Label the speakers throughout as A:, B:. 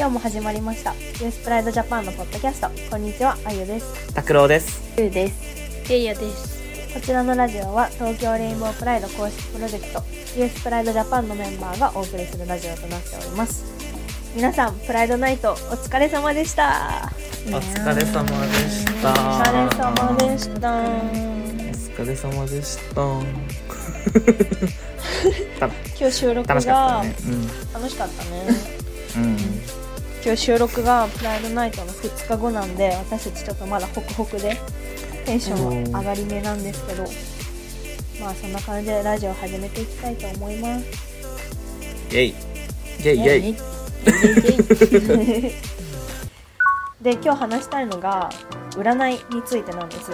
A: 今日も始まりましたユースプライドジャパンのポッドキャストこんにちはあゆです
B: 拓郎です。
C: ゆうです。
D: レイヤです。
A: こちらのラジオは東京レインボープライド公式プロジェクトユースプライドジャパンのメンバーがお送りするラジオとなっております皆さんプライドナイトお疲れ様でした
B: お疲れ様でした。
A: お疲れ様でした
B: お疲れ様でした。
A: 今日収録
B: 楽しか
A: が
B: ったね。
A: 楽しかったね
B: うん。うん。
A: 今日収録がプライドナイトの2日後なんで私たちちょっとまだホクホクでテンション上がり目なんですけどまあそんな感じでラジオ始めていきたいと思います
B: イェイ。イェイイェイ。
A: で今日話したいのが占いについてなんです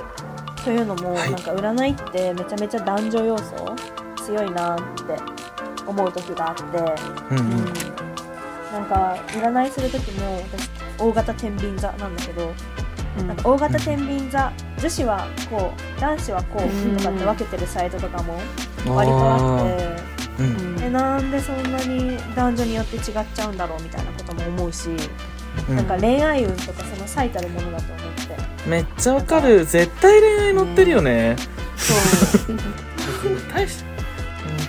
A: というのも、
B: はい
A: なんか占いってめちゃめちゃ男女要素強いなって思う時があって、
B: うんうん。
A: なんか占いする時も私大型天秤座なんだけどなんか大型天秤座女子はこう男子はこうとかって分けてるサイトとかも割とあって
B: うん。
A: えなんでそんなに男女によって違っちゃうんだろうみたいなことも思うし、
B: うん
A: なんか恋愛運とかその最たるものだと思って
B: めっちゃわかる。絶対恋愛乗ってるよね。
A: そう
B: 大し。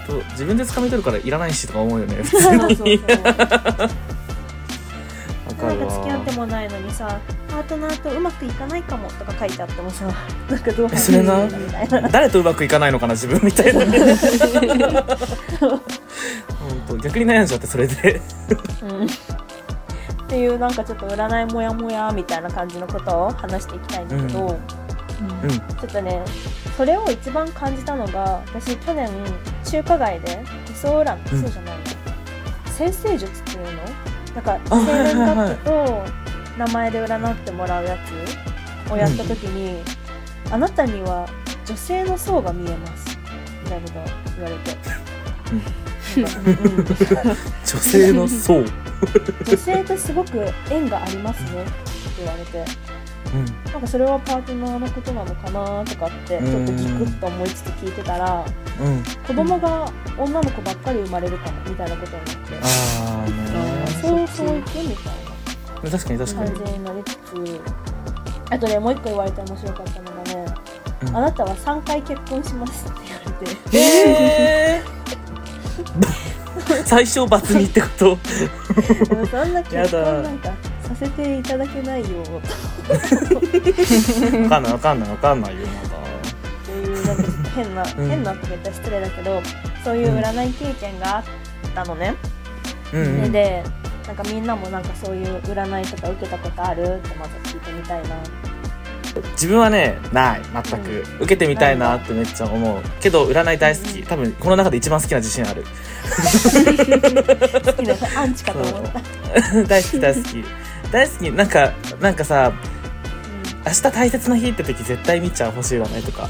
B: 本当自分で掴み取るからいらないしとか思うよね。普
A: そう
B: 通に。
A: そうそうなん
B: る
A: か付き合って
B: わ。
A: もないのにさパートナーとうまくいかないかもとか書いてあってもさなんかどう
B: えそれな？
A: みたいな
B: 誰とうまくいかないのかな自分みたいな。本当逆に悩んじゃってそれで。
A: うんっていうなんかちょっと占いもやもやみたいな感じのことを話していきたいんだけど、
B: うん。
A: ちょっとねそれを一番感じたのが私去年中華街で手相占い、
B: うん
A: そうじゃないの？先生術っていうの？なんか
B: あ
A: 生年月日と名前で占ってもらうやつをやった時に、あなたには女性の層が見えます。みたいなこと言われて。
B: 女性の層。
A: 女性とすごく縁がありますね。って言われて。
B: うん。
A: なんかそれはパートナーのことなのかなとかってちょっとギクッと思いつつ聞いてたら
B: うん。
A: 子供が女の子ばっかり生まれるかもみたいなことになって
B: ああね。
A: そうそう。いくみたい
B: 確かに確かに。
A: な感。じになりつつあとねもう一個言われて面白かったのがね
B: うん。
A: あなたは3回結婚しますって言われて。
B: えー、最小罰にってこと？
A: そんな結婚なんかさせていただけないよ。
B: わかんないわかんないわかんないよまだ。
A: っていうなんか変な、
B: ん。
A: 変なって言ったら失礼だけどそういう占い経験があったのね、
B: うんうん。
A: でなんかみんなもなんかそういう占いとか受けたことある？ってまず聞いてみたいな。
B: 自分はねない全く、受けてみたいなってめっちゃ思う。けど占い大好き。多分この中で一番好きな自信ある。
A: 好きなアンチかと思った、
B: 大好き大好き。大好き。なんかなんかさ明日大切な日って時絶対見ちゃう星占いとか。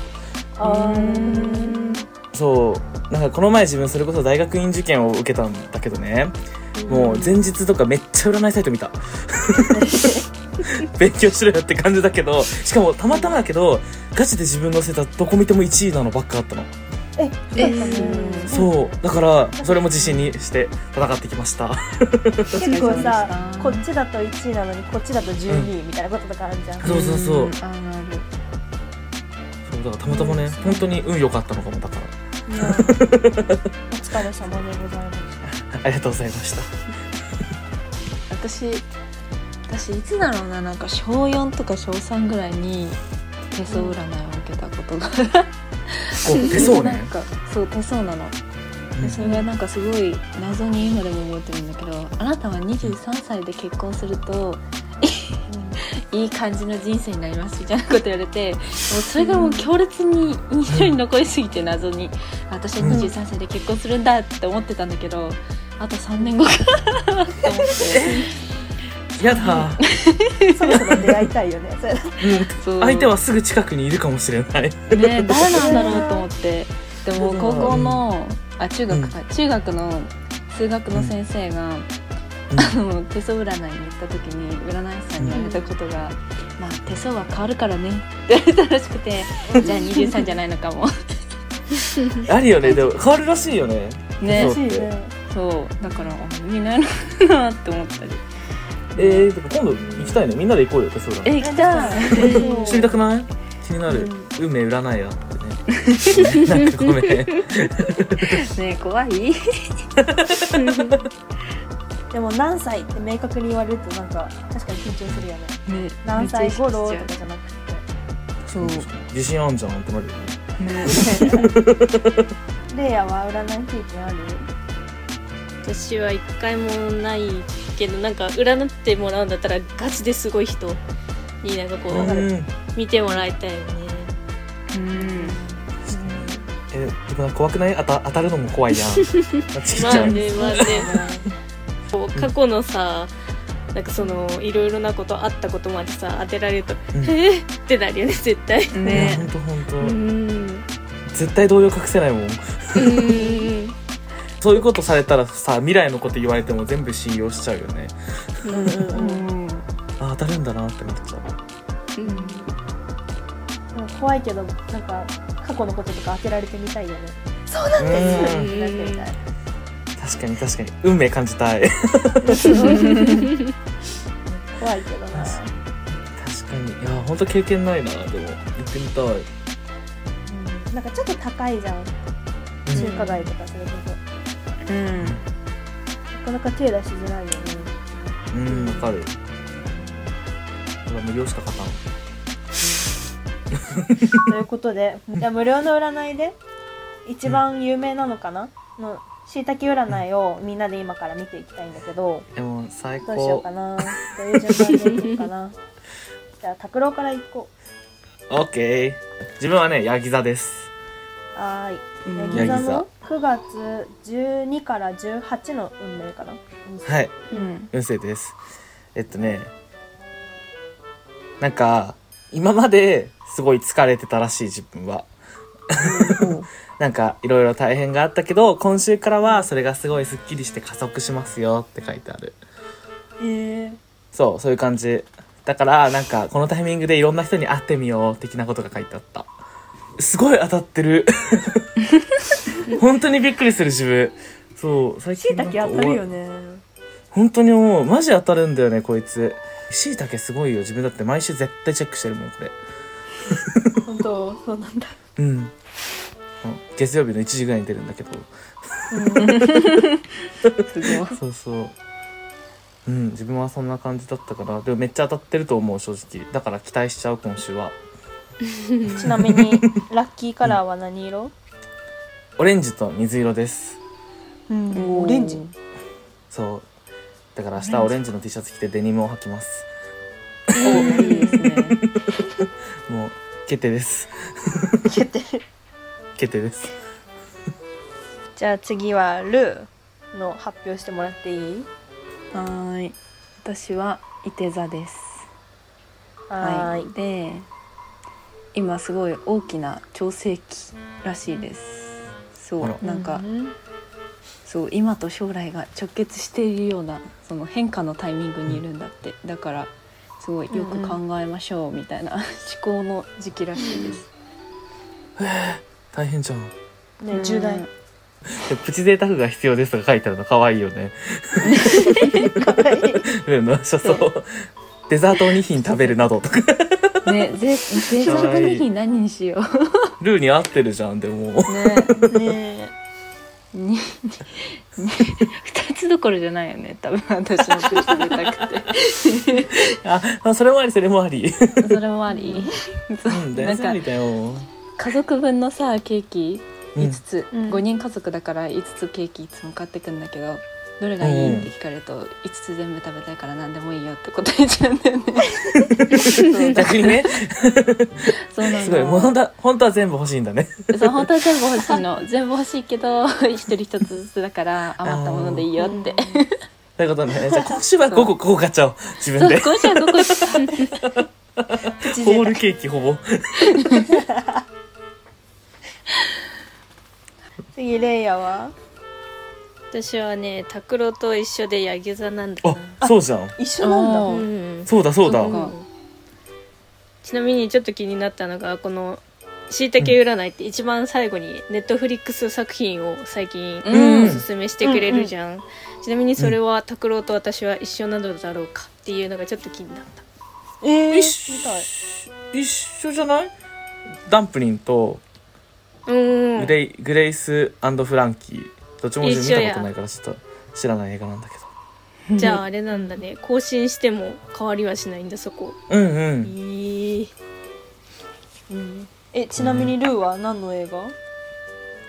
B: そう。なんかこの前自分それこそ大学院受験を受けたんだけどねもう前日とかめっちゃ占いサイト見た。勉強しろよって感じだけどしかもたまたまだけどガチで自分のせたどこ見ても1位なのばっかあったの。
A: えよかったね。
B: そう。だからそれも自信にして戦ってきました。
A: 結構さ
C: うん。
A: こっちだと1位なのにこっちだと12位みたいなこととかあるじゃん、
B: そうそうそう。
C: うんあるある
B: そうだからたまたまね本当に運良かったのかもだから。
A: お疲れ様でございまし
B: ありがとうございました。
C: 私私いつだろうななんか小4とか小3ぐらいに手相占いを受けたことが。
B: お手相ね。
C: なんかそう手相なの。でそれがなんかすごい謎に今でも覚えてるんだけどあなたは23歳で結婚すると いい感じの人生になりますみたいなこと言われてもうそれがもう強烈に印象に残りすぎて謎に。私は23歳で結婚するんだって思ってたんだけどあと3年後か。なって思って
B: やだ、
A: たそろそろ出会いたいよね。
B: 相手はすぐ近くにいるかもしれない。
C: ね 誰なんだろうと思って。でも高校のあ中学か、中学の数学の先生が、あの手相占いに行った時に占い師さんに言われたことが「まあ手相は変わるからね」って言われたらしくてじゃあ23じゃないのかも。
B: あるよね。でも変わるらしいよね。
C: ね。
A: ね
C: そうだからあ意味ないのかなって思ったり。
B: えー、てか今度行きたいね。みんなで行こうよ手相
C: え
B: 占い
C: 行きたい。
B: 知りたくない？気になる、
A: うん。
B: 運命占いや。ってねなんかごめん。
C: ねえ怖い。
A: でも何歳って明確に言われるとなんか確かに緊張するよね。
C: ね
A: 何歳頃とかじゃなくて。
C: そう。
B: 自信あんじゃんってなるよね。
C: ゃね。
A: レイヤは占い経験ある？
D: 私は一回もないけどなんか占ってもらうんだったらガチですごい人になんかこう、
B: うん。
D: 見てもらいたいよね。
C: うん。
B: えでもなんか怖くない？当た当たるのも怖いやん。ちっち
D: まあねまあねこう過去のさなんかそのいろいろなことあったことまでさ当てられると「
B: うん。
D: えーってなるよね絶対。
C: ね。
B: ほんとほんと、
D: うん。
B: 絶対動揺隠せないもん。
D: うん
B: そういうことされたらさ未来のこと言われても全部信用しちゃうよね。
A: うんうん
C: う
A: うん。
C: ん
B: あ当たるんだなってなっちゃう。
A: でも怖いけどなんか過去のこととか当てられてみたいよね。そうなん
B: です。
A: すってなってみたい
B: 確かに確かに。運命感じたい。
A: 怖いけどな。
B: 確かに。いやほんと経験ないな。でも行ってみたい、
A: うん。なんかちょっと高いじゃん。中華街とかそれこそ
C: うん。
A: なかなか手出しづらいよね。
B: うんわかる。俺は無料しか勝たん
A: ということでじゃあ無料の占いで一番有名なのかな？のしいたけ占いをみんなで今から見ていきたいんだけど
B: でも最
A: どうしよう
B: 高
A: かな？どういう順番でいこうかな？じゃあ拓郎からいこ
B: オッケー。自分はねヤギ座です。
A: うはーい。
C: うん。
A: ヤギ座の？9月12から18の運命かな。
B: はい。
C: うん。
B: 運勢です。えっとねなんか今まですごい疲れてたらしい自分は。なんかいろいろ大変があったけど今週からはそれがすごいスッキリして加速しますよって書いてある。
A: えー、
B: そうそういう感じ。だからなんかこのタイミングでいろんな人に会ってみよう的なことが書いてあったすごい当たってる。本当にびっくりする自分。そう最
A: しいたけ当たるよね。
B: 本当に思うマジ当たるんだよねこいつ。しいたけすごいよ自分だって毎週絶対チェックしてるもんこれ。
A: 本当？そうなんだ。
B: うん。月曜日の1時ぐらいに出るんだけど。そうそう。うん自分はそんな感じだったからでもめっちゃ当たってると思う正直。だから期待しちゃう今週は
A: ちなみにラッキーカラーは何色、
B: オレンジと水色です。
A: うん、オレンジ？
B: そう。だから明日はオレンジの T シャツ着てデニムを履きます。
C: おいいですね。
B: もう決定です。
A: 決定。
B: 決定です。
A: じゃあ次はルーの発表してもらっていい？
C: はーい。私はいて座です。
A: はーい。
C: で今すごい大きな調整期らしいです。そうなんか
A: うん。
C: そう今と将来が直結しているようなその変化のタイミングにいるんだって。だからすごいよく考えましょうみたいな思考の時期らしいです、
B: 大変じゃん。
A: ね重大。
B: プチ贅沢が必要ですとか書いてあるの可愛いよね。
A: かわい。い
B: うんのそう。そうデザートを2品食べるなどとか
C: ねぜぜ
B: かわいい
C: その日何にしよ
B: ルーに合ってるじゃんでも。
C: うね
A: ね
C: につどころじゃないよね多分私も口出たくて。
B: ああそれもありそれもあり。
C: それもあり。そう
B: うん大
C: なんか家族分のさケーキ
B: うん
C: 5つ、
A: うん。
C: 5人家族だから5つケーキいつも買ってくんだけどどれがいいって聞かれると5つ全部食べたいから何でもいいよって答えちゃうんだよね。
B: 逆にね。
C: そうなん
B: すごい。もう本当は全部欲しいんだね。
C: そう本当は全部欲しいの。全部欲しいけど 一人一つずつだから余ったものでいいよって。
B: そういうことね。じゃあ今週は5個5個買っちゃおう。自分で。
C: 今週は5個。
B: ホールケーキほぼ。
A: 次レイヤは？
D: 私はね拓郎と一緒でヤギ座なんだな。
B: あそうじゃん。
A: 一緒なんだ。
D: ん。
B: そうだそうだ。
C: そっか。
D: ちなみにちょっと気になったのがこのしいたけ占いって一番最後にネットフリックス作品を最近
C: うん。
D: おすすめしてくれるじゃん、ちなみにそれは拓郎と私は一緒なのだろうかっていうのがちょっと気になった。
A: えー、
B: 一
A: 見たい。
B: 一緒じゃない？ダンプリンと
D: うん。
B: グレイ,、グレイスフランキーどっちも自分見たことないからちょっと知らない映画なんだけど。
D: じゃああれなんだね。更新しても変わりはしないんだそこ。
B: うんう
D: え
B: ん
D: ー。
A: うん。えちなみにルーは何の映画？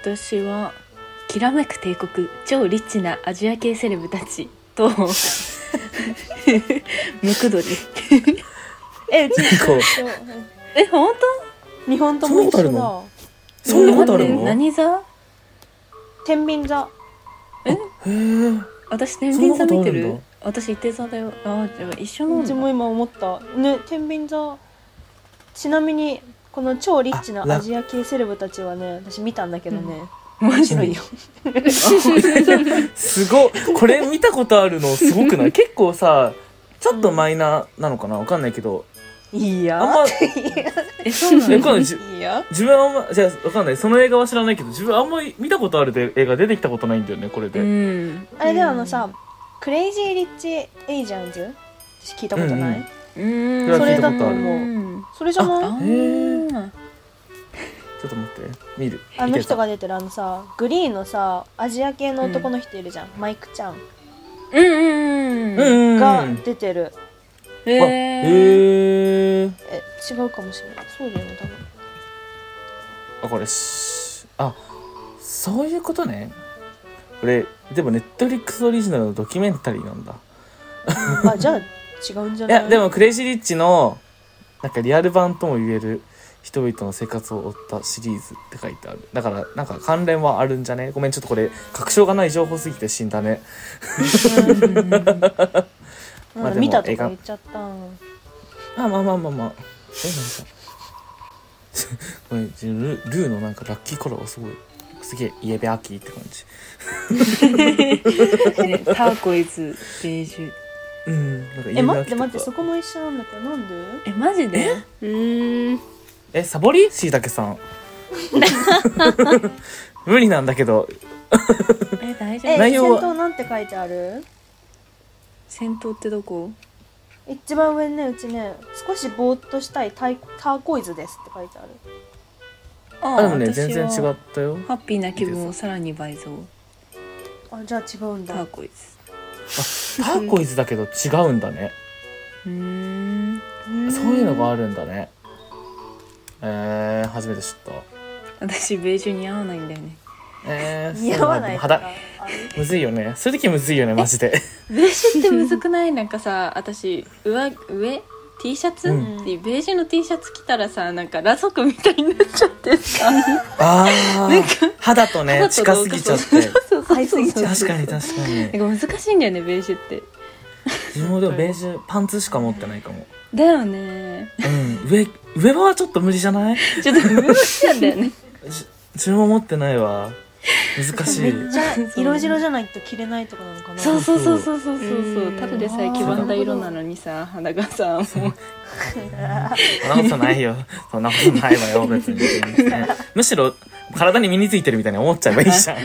C: 私は「きらめく帝国超リッチなアジア系セレブたち」と「ムクドリ
A: えうち
B: 結構」
C: え本
A: 日本とも一緒だ。
B: そんなことそんなことあるの？へ
C: 何座？
A: 天秤座。
B: え？
C: 私天秤座見て
B: る？
C: 私一定座だよ。あじゃあ一緒なだ。
A: うんちも今思った。ね天秤座。ちなみにこの超リッチなアジア系セレブたちはね私見たんだけどね、
C: 面白いよ。
B: すごい。これ見たことあるのすごくない？結構さちょっとマイナーなのかな？わかんないけど
A: いいや。
B: あんま
C: えそうな
B: んな
C: の
B: いじ
A: いいや。
B: 自分はあんまじゃあわかんない。その映画は知らないけど自分あんまり見たことあるで映画出てきたことないんだよねこれで、
C: うん。
A: あれであのさ、 Crazy Rich Asians私聞いたことない、
B: うん
C: うん。
B: それ
A: だと思う
C: うん。
A: それじゃない？
B: ちょっと待って。見る。
A: の人が出てるあのさグリーンのさアジア系の男の人いるじゃん、マイクちゃん
C: うんうん。
B: うん
C: うん
B: うんうん。
A: が出てる、
C: へえ
B: え
A: え違うかもしれない。そうだよね多分。
B: あこれしあそういうことね。これでもネットフリックスオリジナルのドキュメンタリーなんだ。
A: あじゃあ違うんじゃない？
B: いやでもクレイジーリッチのなんかリアル版とも言える人々の生活を追ったシリーズって書いてある。だからなんか関連はあるんじゃね？ごめんちょっとこれ確証がない情報すぎて死んだね。
A: うん
B: まあでも
A: 見たとか言っちゃった。
B: あまあまあまあまあまあ。えなんか。これルルーのなんかラッキーカラーはすごい。すげえイエベアキーって感じ。
C: ね ターコイズベージュ
B: うん
A: え
B: ア
A: 待って待ってそこも一緒なんだけどなんで？
C: えマジで？
D: うーん。
B: えサボり？しいたけさん。無理なんだけど。
C: え大丈
A: え
C: 夫？
B: 内容は？
A: 先頭なんて書いてある？
C: 戦闘ってどこ？
A: 一番上にねうちね少しぼーっとしたいタイターコイズですって書いてある。
C: あ
B: あでもね全然違ったよ。
C: ハッピーな気分をさらに倍増。
A: あじゃあ違うんだ。
C: ターコイズ。
B: ターコイズだけど違うんだね。
C: うーん。
B: そういうのがあるんだね。えー、初めて知った。
C: 私ベージュ似合わないんだよね
B: えー、
A: 似合わない
B: 肌むずいよね。そういう時むずいよねマジで。
C: ベージュってむずくない？なんかさ私上上？T シャツ、
B: うん。
C: でベージュの T シャツ着たらさなんか裸族みたいになっちゃってさ。
B: ああ 肌とね
C: 肌と
B: 近すぎちゃって。
C: そうそう
A: 合いすぎちゃう。
B: 確かに確かに。
C: なんか難しいんだよねベージュって。
B: 自分もでもベージュパンツしか持ってないかも。
C: だよね。
B: うん。上上はちょっと無理じゃない？
C: ちょっと無理なんだよね。
B: じ自分も持ってないわ難しい。
A: めっちゃ色白じゃないと着れないとかなのかな。
C: そうそうそうそうそう。そうそう
D: うん。
C: ただでさえ黄ばんだ色なのにさ肌がさもう。
B: そんなことないよ。そんなことないわよ別に。むしろ体に身についてるみたいに思っちゃえばいいじゃん。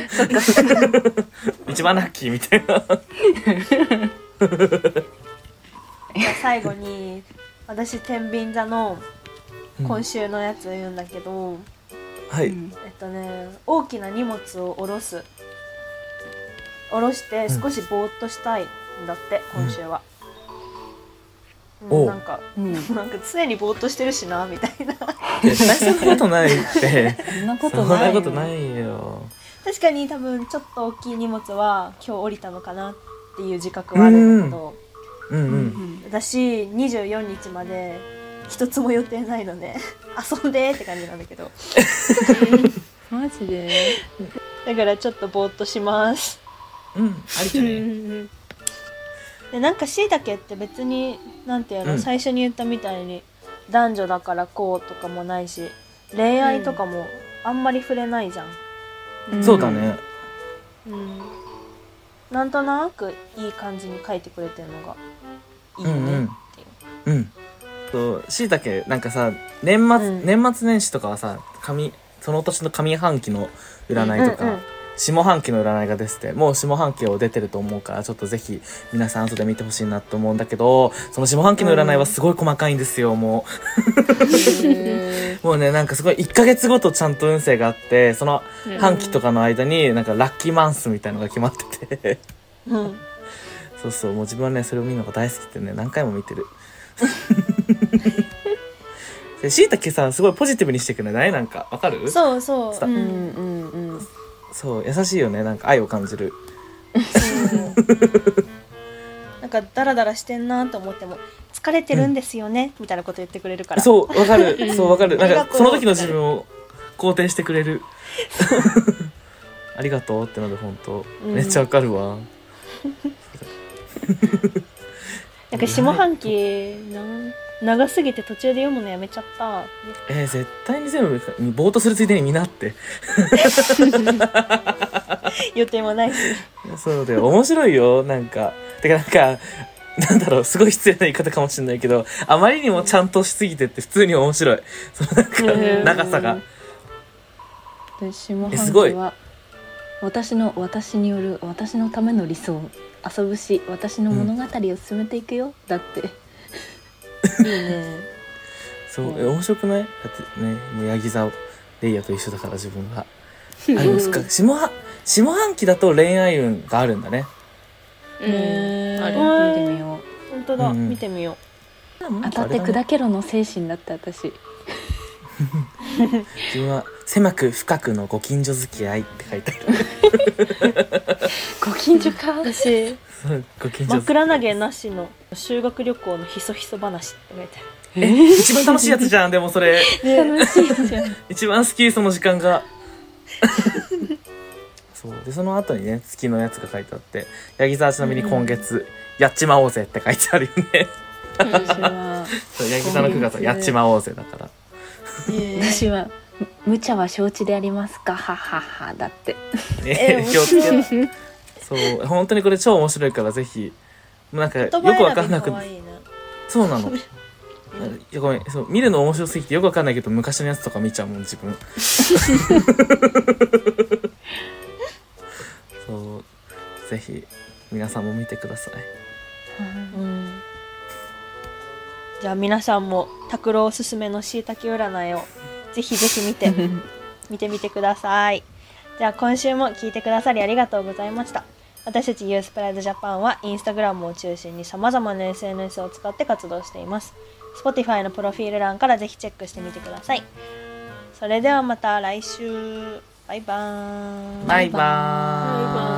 B: 一番ラッキーみたいな。
A: じゃあ最後に私天秤座の今週のやつを言うんだけど、
B: はい、
C: うん。
A: えっとね大きな荷物を下ろす。下ろして少しぼーっとしたいんだって、今週は、うん。
B: おう。
A: なんか
C: うん。
A: なんか常にぼーっとしてるしなみたいな。
B: 絶対そんなことないって。
C: そんなこ
B: そん
C: とないよ。
B: なことないよ。
A: 確かに多分ちょっと大きい荷物は今日降りたのかなっていう自覚はあるんだけど、
B: うんう
C: うんん。
A: 私24日まで一つも予定ないので 遊んでって感じなんだけど。
C: マジで？
A: だからちょっとぼーっとします。
B: うんありじゃね
A: でなんかしいたけって別になんていうの、
B: うん。
A: 最初に言ったみたいに男女だからこうとかもないし恋愛とかもあんまり触れないじゃん、
B: そうだね。
A: うん。なんとなくいい感じに書いてくれてるのがいいよ
B: うんうん
A: う
B: んそうしいたけなんかさ年末、
C: うん。
B: 年末年始とかはさ上その年の上半期の占いとか、
A: うんうん
B: 下半期の占いが出ててもう下半期を出てると思うからちょっとぜひ皆さん後で見てほしいなと思うんだけどその下半期の占いはすごい細かいんですよもう。もうねなんかすごい1ヶ月ごとちゃんと運勢があってその半期とかの間になんかラッキーマンスみたいのが決まってて。
A: うん。
B: そうそうもう自分はねそれを見るのが大好きでね何回も見てるでしいたけさんすごいポジティブにしてくれない？なんかわかる？
A: そうそう、
B: さ
A: う
C: うんんうんうん。
B: そう優しいよね。なんか愛を感じる。
A: なんかダラダラしてんなと思っても疲れてるんですよね、みたいなこと言ってくれるから。
B: そうわかる。そうわかる。なん
A: ありがとう
B: かその時の自分を肯定してくれる。ありがとうってので本当
A: うん。
B: めっちゃわかるわ、
A: なんか下半期なん長すぎて途中で読むのやめちゃった。
B: えー、絶対に全部ぼーっとするついでに見なって。
A: 予定もないし。
B: そうだよ。面白いよ。なんか。てかなんかなんだろう。すごい失礼な言い方かもしれないけどあまりにもちゃんとしすぎてって普通に面白い。その
A: うん
B: なんか長さが。
C: で下
B: えすごい。
C: 私の私による私のための理想。遊ぶし私の物語を進めていくよ、だって
A: いいね。
B: そうえ面白くない？だってねもうヤギ座レイヤと一緒だから自分が。あでもそっか？下半下半期だと恋愛運があるんだね。
D: うん。ある。
A: うん
C: 見てみよう。
A: 本当だ、
B: うん。うん
A: 見てみよ
C: 当たって砕けろの精神だった私
B: 自分は狭く深くのご近所付き合いって書いてある。
C: ご近所か？
A: う私
B: ご近所
A: 枕投げなしの修学旅行のひそひそ話って書いて
B: え？一番楽しいやつじゃんでもそれ。
A: ある
C: 楽しいじゃん
B: 一番好きその時間が。そう。でその後にね月のやつが書いてあってヤギ座はちなみに今月、やっちまおうぜって書いてあるよね。そうヤギ座の9月はやっちまおうぜだから
C: 私は無茶は承知でありますか？はははだって。
A: え
B: ね気をつけろ。そう。本当にこれ超面白いからぜひ。もうなんかよくわかんなくそうなの。い やごめん。そう見るの面白すぎてよくわかんないけど昔のやつとか見ちゃうもん自分。そう。ぜひ皆さんも見てください。
A: うんじゃあ皆さんも拓郎おすすめのしいたけ占いをぜひぜひ見て 見てみてください。じゃあ今週も聞いてくださりありがとうございました。私たちユースプライドジャパンはインスタグラムを中心に様々な SNS を使って活動しています。Spotify のプロフィール欄からぜひチェックしてみてください。それではまた来週。バイバーイ
B: バイバーイ。
D: バイバーイ